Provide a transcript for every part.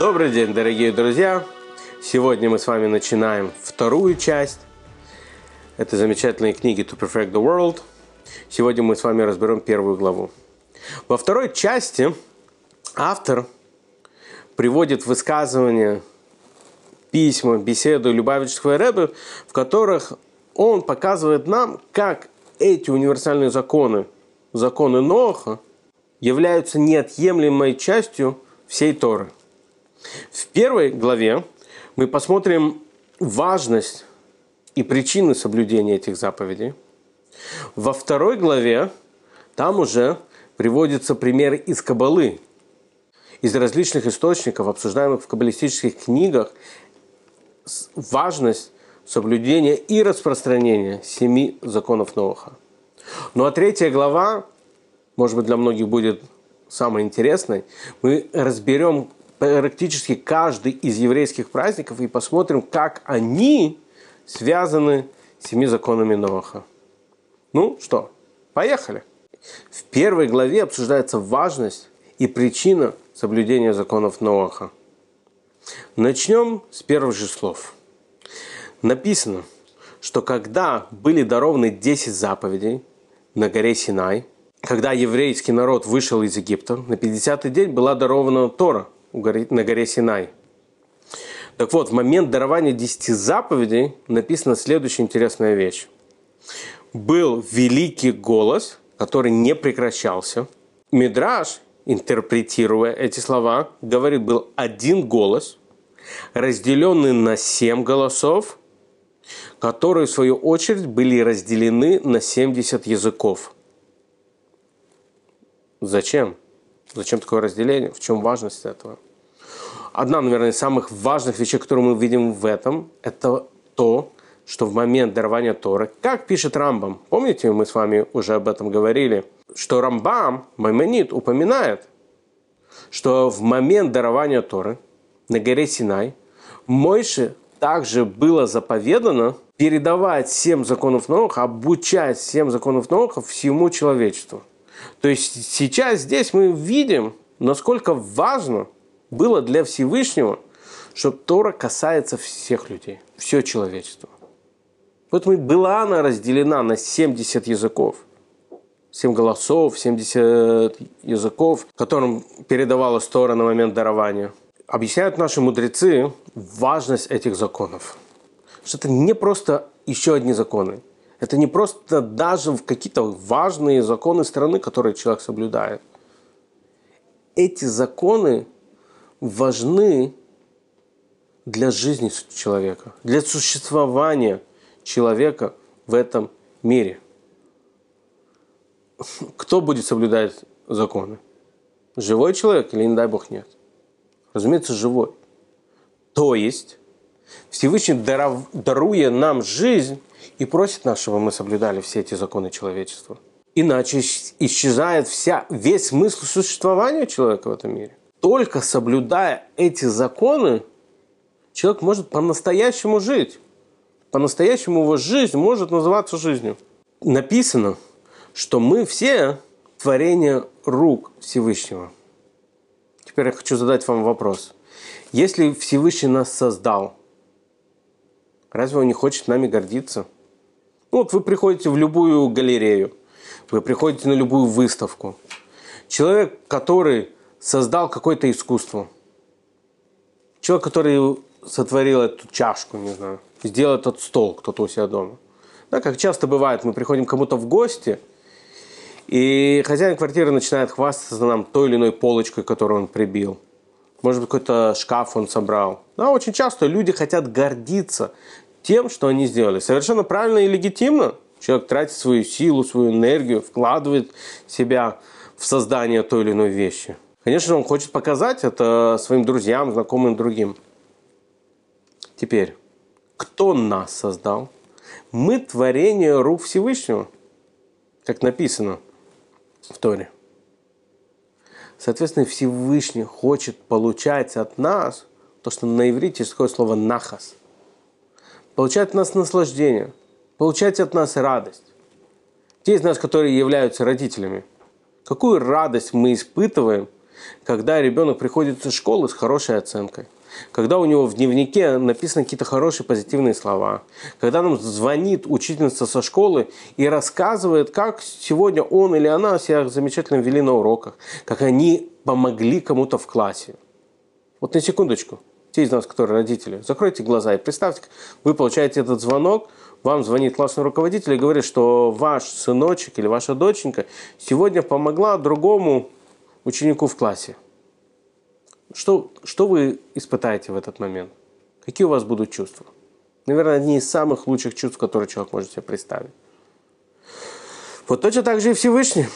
Добрый день, дорогие друзья! Сегодня мы с вами начинаем вторую часть этой замечательной книги To Perfect the World. Сегодня мы с вами разберем первую главу. Во второй части автор приводит высказывания, письма, беседу Любавичского Рэбе, в которых он показывает нам, как эти универсальные законы, законы Ноха, являются неотъемлемой частью всей Торы. В первой главе мы посмотрим важность и причины соблюдения этих заповедей. Во второй главе там уже приводятся примеры из Кабалы, из различных источников, обсуждаемых в каббалистических книгах, важность соблюдения и распространения семи законов Ноха. Ну а третья глава, может быть, для многих будет самой интересной. Мы разберем практически каждый из еврейских праздников и посмотрим, как они связаны с семи законами Ноха. Ну что, поехали. В первой главе обсуждается важность и причина соблюдения законов Ноаха. Начнем с первых же слов. Написано, что когда были дарованы 10 заповедей на горе Синай, когда еврейский народ вышел из Египта, на 50-й день была дарована Тора на горе Синай. Так вот, в момент дарования 10 заповедей написана следующая интересная вещь. Был великий голос, который не прекращался. Мидраж интерпретируя эти слова, говорит, был один голос, разделенный на семь голосов, которые, в свою очередь, были разделены на 70 языков. Зачем? Зачем такое разделение? В чем важность этого? Одна, наверное, из самых важных вещей, которые мы видим в этом, это то, что в момент дарования Торы, как пишет Рамбам, помните, мы с вами уже об этом говорили – что Рамбам, Маймонит, упоминает, что в момент дарования Торы на горе Синай Мойше также было заповедано передавать семь законов Ноха, обучать семь законов Ноха всему человечеству. То есть сейчас здесь мы видим, насколько важно было для Всевышнего, чтобы Тора касается всех людей, все человечество. Поэтому была она разделена на 70 языков – 7 голосов, 70 языков, которым передавалась Тора на момент дарования. Объясняют наши мудрецы важность этих законов. Что это не просто еще одни законы. Это не просто даже в какие-то важные законы страны, которые человек соблюдает. Эти законы важны для жизни человека, для существования человека в этом мире – кто будет соблюдать законы? Живой человек или, не дай бог, нет? Разумеется, живой. То есть Всевышний, даруя нам жизнь, и просит нас, чтобы мы соблюдали все эти законы человечества. Иначе исчезает вся, весь смысл существования человека в этом мире. Только соблюдая эти законы, человек может по-настоящему жить. По-настоящему его жизнь может называться жизнью. Написано – что мы все творение рук Всевышнего. Теперь я хочу задать вам вопрос. Если Всевышний нас создал, разве он не хочет нами гордиться? Ну, вот вы приходите в любую галерею, вы приходите на любую выставку. Человек, который создал какое-то искусство, человек, который сотворил эту чашку, не знаю, сделал этот стол кто-то у себя дома. Да, как часто бывает, мы приходим кому-то в гости – и хозяин квартиры начинает хвастаться нам той или иной полочкой, которую он прибил. Может быть, какой-то шкаф он собрал. Да, очень часто люди хотят гордиться тем, что они сделали. Совершенно правильно и легитимно. Человек тратит свою силу, свою энергию, вкладывает себя в создание той или иной вещи. Конечно, он хочет показать это своим друзьям, знакомым, другим. Теперь, кто нас создал? Мы творение рук Всевышнего, как написано – в Торе. Соответственно, Всевышний хочет получать от нас то, что на иврите такое слово «нахас». Получать от нас наслаждение, получать от нас радость. Те из нас, которые являются родителями, какую радость мы испытываем, когда ребенок приходит из школы с хорошей оценкой, когда у него в дневнике написаны какие-то хорошие позитивные слова, когда нам звонит учительница со школы и рассказывает, как сегодня он или она себя замечательно вели на уроках, как они помогли кому-то в классе. Вот на секундочку, те из нас, которые родители, закройте глаза и представьте, вы получаете этот звонок, вам звонит классный руководитель и говорит, что ваш сыночек или ваша доченька сегодня помогла другому ученику в классе. Что, что вы испытаете в этот момент? Какие у вас будут чувства? Наверное, одни из самых лучших чувств, которые человек может себе представить. Вот точно так же и Всевышний.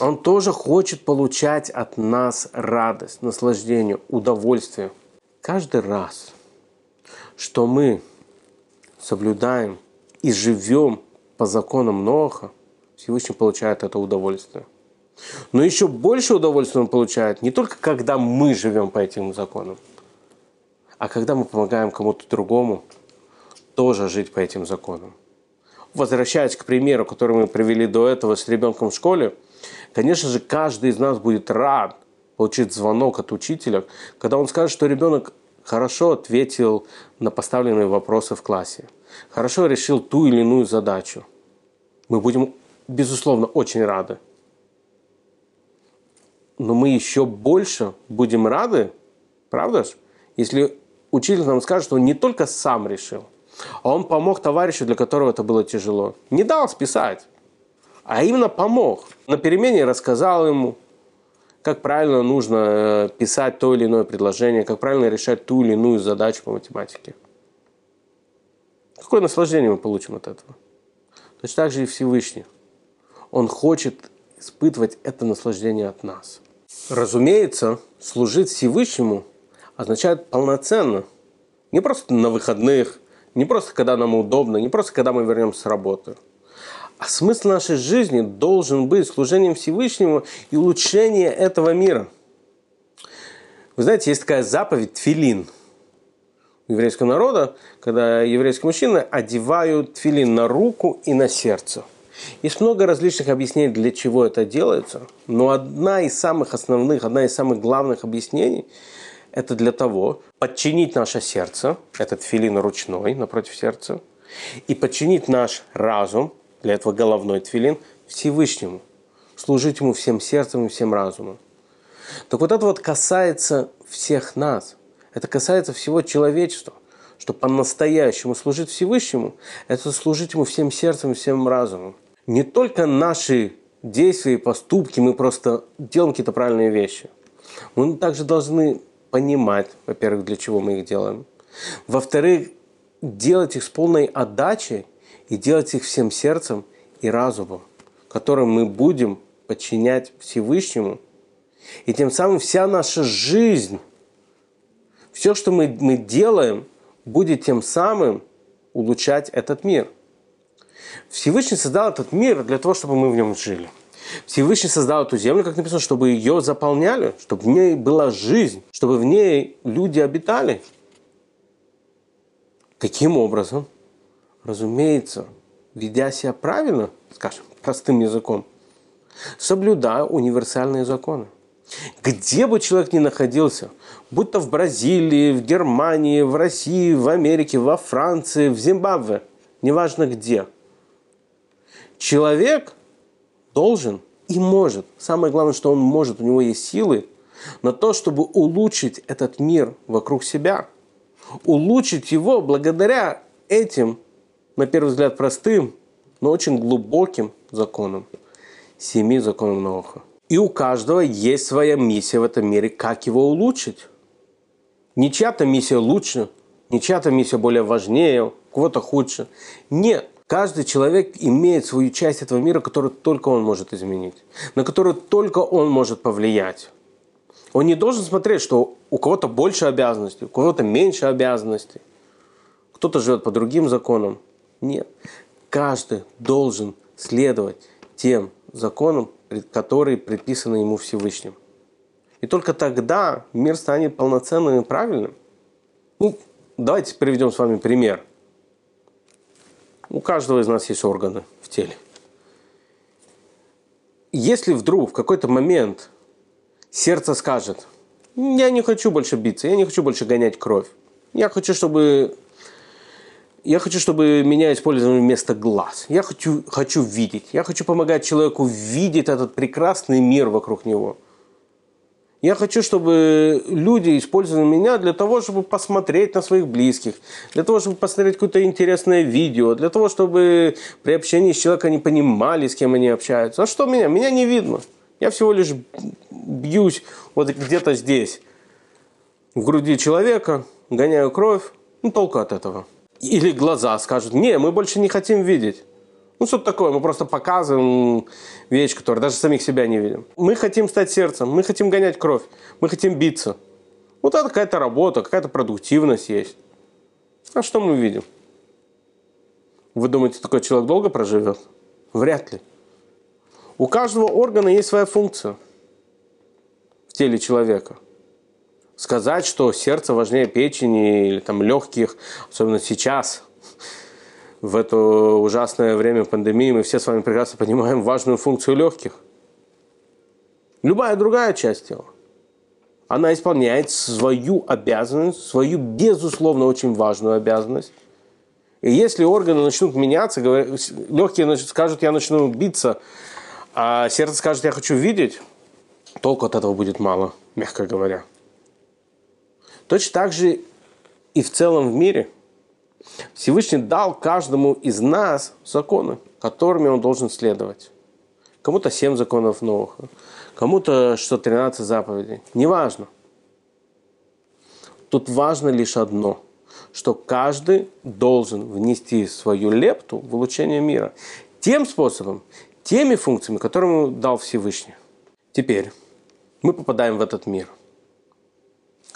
Он тоже хочет получать от нас радость, наслаждение, удовольствие. Каждый раз, что мы соблюдаем и живем по законам Ноха, Всевышний получает это удовольствие. Но еще больше удовольствия он получает не только когда мы живем по этим законам, а когда мы помогаем кому-то другому тоже жить по этим законам. Возвращаясь к примеру, который мы привели до этого с ребенком в школе, конечно же, каждый из нас будет рад получить звонок от учителя, когда он скажет, что ребенок хорошо ответил на поставленные вопросы в классе, хорошо решил ту или иную задачу. Мы будем, безусловно, очень рады но мы еще больше будем рады, правда ж, если учитель нам скажет, что он не только сам решил, а он помог товарищу, для которого это было тяжело. Не дал списать, а именно помог. На перемене рассказал ему, как правильно нужно э, писать то или иное предложение, как правильно решать ту или иную задачу по математике. Какое наслаждение мы получим от этого? Точно так же и Всевышний. Он хочет испытывать это наслаждение от нас. Разумеется, служить Всевышнему означает полноценно. Не просто на выходных, не просто когда нам удобно, не просто когда мы вернемся с работы. А смысл нашей жизни должен быть служением Всевышнему и улучшение этого мира. Вы знаете, есть такая заповедь тфилин у еврейского народа, когда еврейские мужчины одевают тфилин на руку и на сердце – есть много различных объяснений, для чего это делается, но одна из самых основных, одна из самых главных объяснений – это для того, подчинить наше сердце, этот филин ручной напротив сердца, и подчинить наш разум, для этого головной тфилин, Всевышнему, служить Ему всем сердцем и всем разумом. Так вот это вот касается всех нас, это касается всего человечества – что по-настоящему служить Всевышнему – это служить Ему всем сердцем и всем разумом не только наши действия и поступки, мы просто делаем какие-то правильные вещи. Мы также должны понимать, во-первых, для чего мы их делаем. Во-вторых, делать их с полной отдачей и делать их всем сердцем и разумом, которым мы будем подчинять Всевышнему. И тем самым вся наша жизнь, все, что мы, мы делаем, будет тем самым улучшать этот мир – Всевышний создал этот мир для того, чтобы мы в нем жили. Всевышний создал эту землю, как написано, чтобы ее заполняли, чтобы в ней была жизнь, чтобы в ней люди обитали. Каким образом? Разумеется, ведя себя правильно, скажем, простым языком, соблюдая универсальные законы. Где бы человек ни находился, будь то в Бразилии, в Германии, в России, в Америке, во Франции, в Зимбабве, неважно где – Человек должен и может, самое главное, что он может, у него есть силы на то, чтобы улучшить этот мир вокруг себя. Улучшить его благодаря этим, на первый взгляд, простым, но очень глубоким законам. Семи законам Ноха. И у каждого есть своя миссия в этом мире, как его улучшить. Не чья-то миссия лучше, не чья-то миссия более важнее, у кого-то худше. Нет. Каждый человек имеет свою часть этого мира, которую только он может изменить, на которую только он может повлиять. Он не должен смотреть, что у кого-то больше обязанностей, у кого-то меньше обязанностей, кто-то живет по другим законам. Нет. Каждый должен следовать тем законам, которые предписаны ему Всевышним. И только тогда мир станет полноценным и правильным. Ну, давайте приведем с вами пример – у каждого из нас есть органы в теле. Если вдруг в какой-то момент сердце скажет, я не хочу больше биться, я не хочу больше гонять кровь. Я хочу, чтобы я хочу, чтобы меня использовали вместо глаз. Я хочу, хочу видеть. Я хочу помогать человеку видеть этот прекрасный мир вокруг него. Я хочу, чтобы люди использовали меня для того, чтобы посмотреть на своих близких, для того, чтобы посмотреть какое-то интересное видео, для того, чтобы при общении с человеком они понимали, с кем они общаются. А что меня? Меня не видно. Я всего лишь бьюсь вот где-то здесь, в груди человека, гоняю кровь. Ну, толку от этого. Или глаза скажут, не, мы больше не хотим видеть. Ну, что-то такое, мы просто показываем вещь, которую даже самих себя не видим. Мы хотим стать сердцем, мы хотим гонять кровь, мы хотим биться. Вот это какая-то работа, какая-то продуктивность есть. А что мы видим? Вы думаете, такой человек долго проживет? Вряд ли. У каждого органа есть своя функция в теле человека. Сказать, что сердце важнее печени или там легких, особенно сейчас, в это ужасное время пандемии, мы все с вами прекрасно понимаем важную функцию легких. Любая другая часть тела. Она исполняет свою обязанность, свою, безусловно, очень важную обязанность. И если органы начнут меняться, легкие скажут, я начну биться, а сердце скажет, я хочу видеть, толку от этого будет мало, мягко говоря. Точно так же и в целом в мире. Всевышний дал каждому из нас законы, которыми он должен следовать. Кому-то 7 законов новых, кому-то 113 заповедей. Неважно. Тут важно лишь одно, что каждый должен внести свою лепту в улучшение мира. Тем способом, теми функциями, которые ему дал Всевышний. Теперь мы попадаем в этот мир –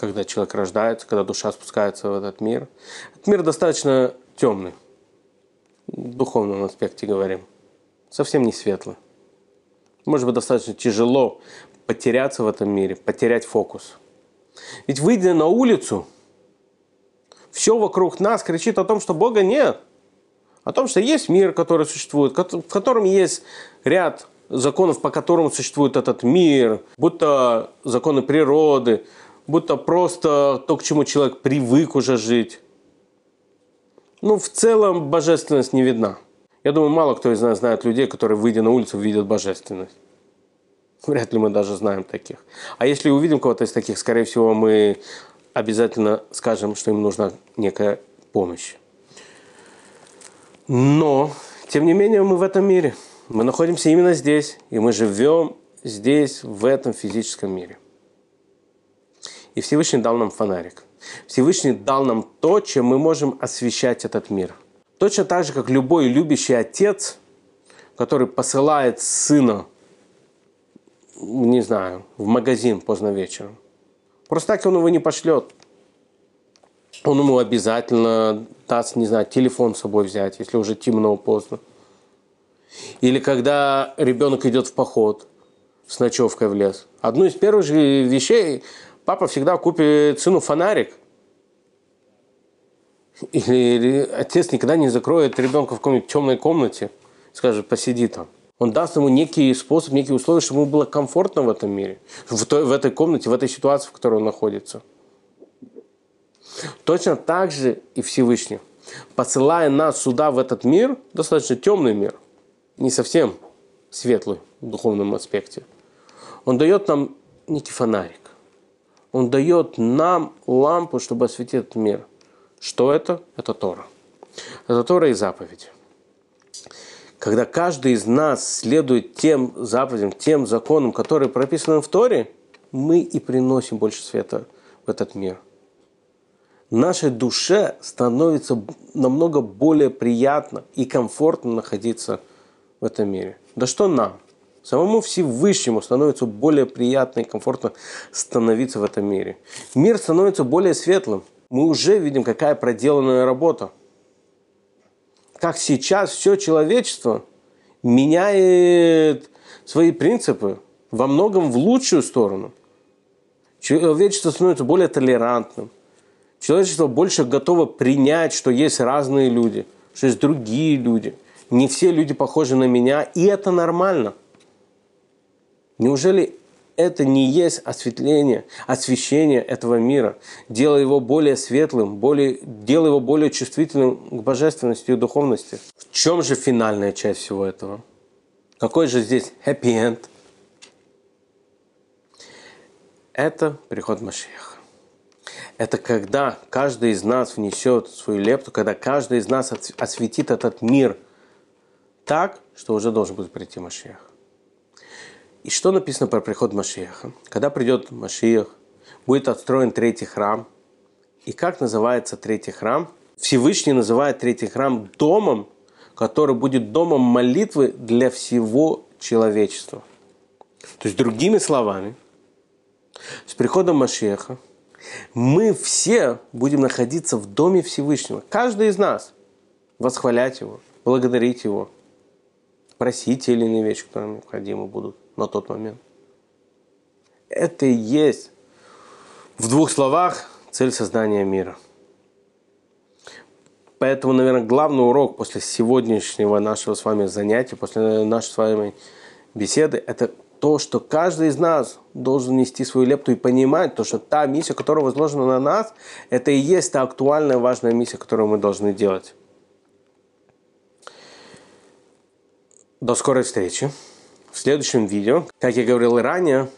когда человек рождается, когда душа спускается в этот мир. Этот мир достаточно темный, в духовном аспекте говорим, совсем не светлый. Может быть, достаточно тяжело потеряться в этом мире, потерять фокус. Ведь выйдя на улицу, все вокруг нас кричит о том, что Бога нет. О том, что есть мир, который существует, в котором есть ряд законов, по которым существует этот мир, будто законы природы, будто просто то, к чему человек привык уже жить. Ну, в целом божественность не видна. Я думаю, мало кто из нас знает людей, которые, выйдя на улицу, видят божественность. Вряд ли мы даже знаем таких. А если увидим кого-то из таких, скорее всего, мы обязательно скажем, что им нужна некая помощь. Но, тем не менее, мы в этом мире. Мы находимся именно здесь, и мы живем здесь, в этом физическом мире. И Всевышний дал нам фонарик. Всевышний дал нам то, чем мы можем освещать этот мир. Точно так же, как любой любящий отец, который посылает сына, не знаю, в магазин поздно вечером. Просто так он его не пошлет. Он ему обязательно даст, не знаю, телефон с собой взять, если уже темно, поздно. Или когда ребенок идет в поход с ночевкой в лес. Одну из первых же вещей, папа всегда купит сыну фонарик. Или, или отец никогда не закроет ребенка в какой-нибудь темной комнате, скажет, посиди там. Он даст ему некий способ, некие условия, чтобы ему было комфортно в этом мире, в, той, в этой комнате, в этой ситуации, в которой он находится. Точно так же и Всевышний. Посылая нас сюда, в этот мир, достаточно темный мир, не совсем светлый в духовном аспекте, он дает нам некий фонарик. Он дает нам лампу, чтобы осветить этот мир. Что это? Это Тора. Это Тора и заповедь. Когда каждый из нас следует тем заповедям, тем законам, которые прописаны в Торе, мы и приносим больше света в этот мир. Нашей душе становится намного более приятно и комфортно находиться в этом мире. Да что нам? Самому Всевышнему становится более приятно и комфортно становиться в этом мире. Мир становится более светлым. Мы уже видим, какая проделанная работа. Как сейчас все человечество меняет свои принципы во многом в лучшую сторону. Человечество становится более толерантным. Человечество больше готово принять, что есть разные люди, что есть другие люди. Не все люди похожи на меня, и это нормально – Неужели это не есть осветление, освещение этого мира. Делая его более светлым, более, делая его более чувствительным к божественности и духовности. В чем же финальная часть всего этого? Какой же здесь happy end? Это приход Машеха. Это когда каждый из нас внесет свою лепту, когда каждый из нас осветит этот мир так, что уже должен будет прийти Машех. И что написано про приход Машеха? Когда придет Машех, будет отстроен третий храм. И как называется третий храм? Всевышний называет третий храм домом, который будет домом молитвы для всего человечества. То есть, другими словами, с приходом Машеха мы все будем находиться в Доме Всевышнего. Каждый из нас восхвалять Его, благодарить Его, просить или иные вещи, которые необходимы будут на тот момент. Это и есть в двух словах цель создания мира. Поэтому, наверное, главный урок после сегодняшнего нашего с вами занятия, после нашей с вами беседы, это то, что каждый из нас должен нести свою лепту и понимать, то, что та миссия, которая возложена на нас, это и есть та актуальная важная миссия, которую мы должны делать. До скорой встречи в следующем видео. Как я говорил ранее,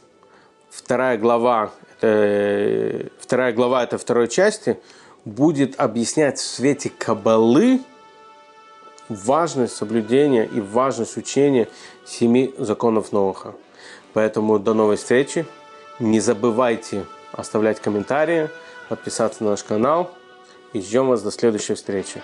вторая глава, это, вторая глава этой второй части будет объяснять в свете Кабалы важность соблюдения и важность учения семи законов Ноуха. Поэтому до новой встречи. Не забывайте оставлять комментарии, подписаться на наш канал и ждем вас до следующей встречи.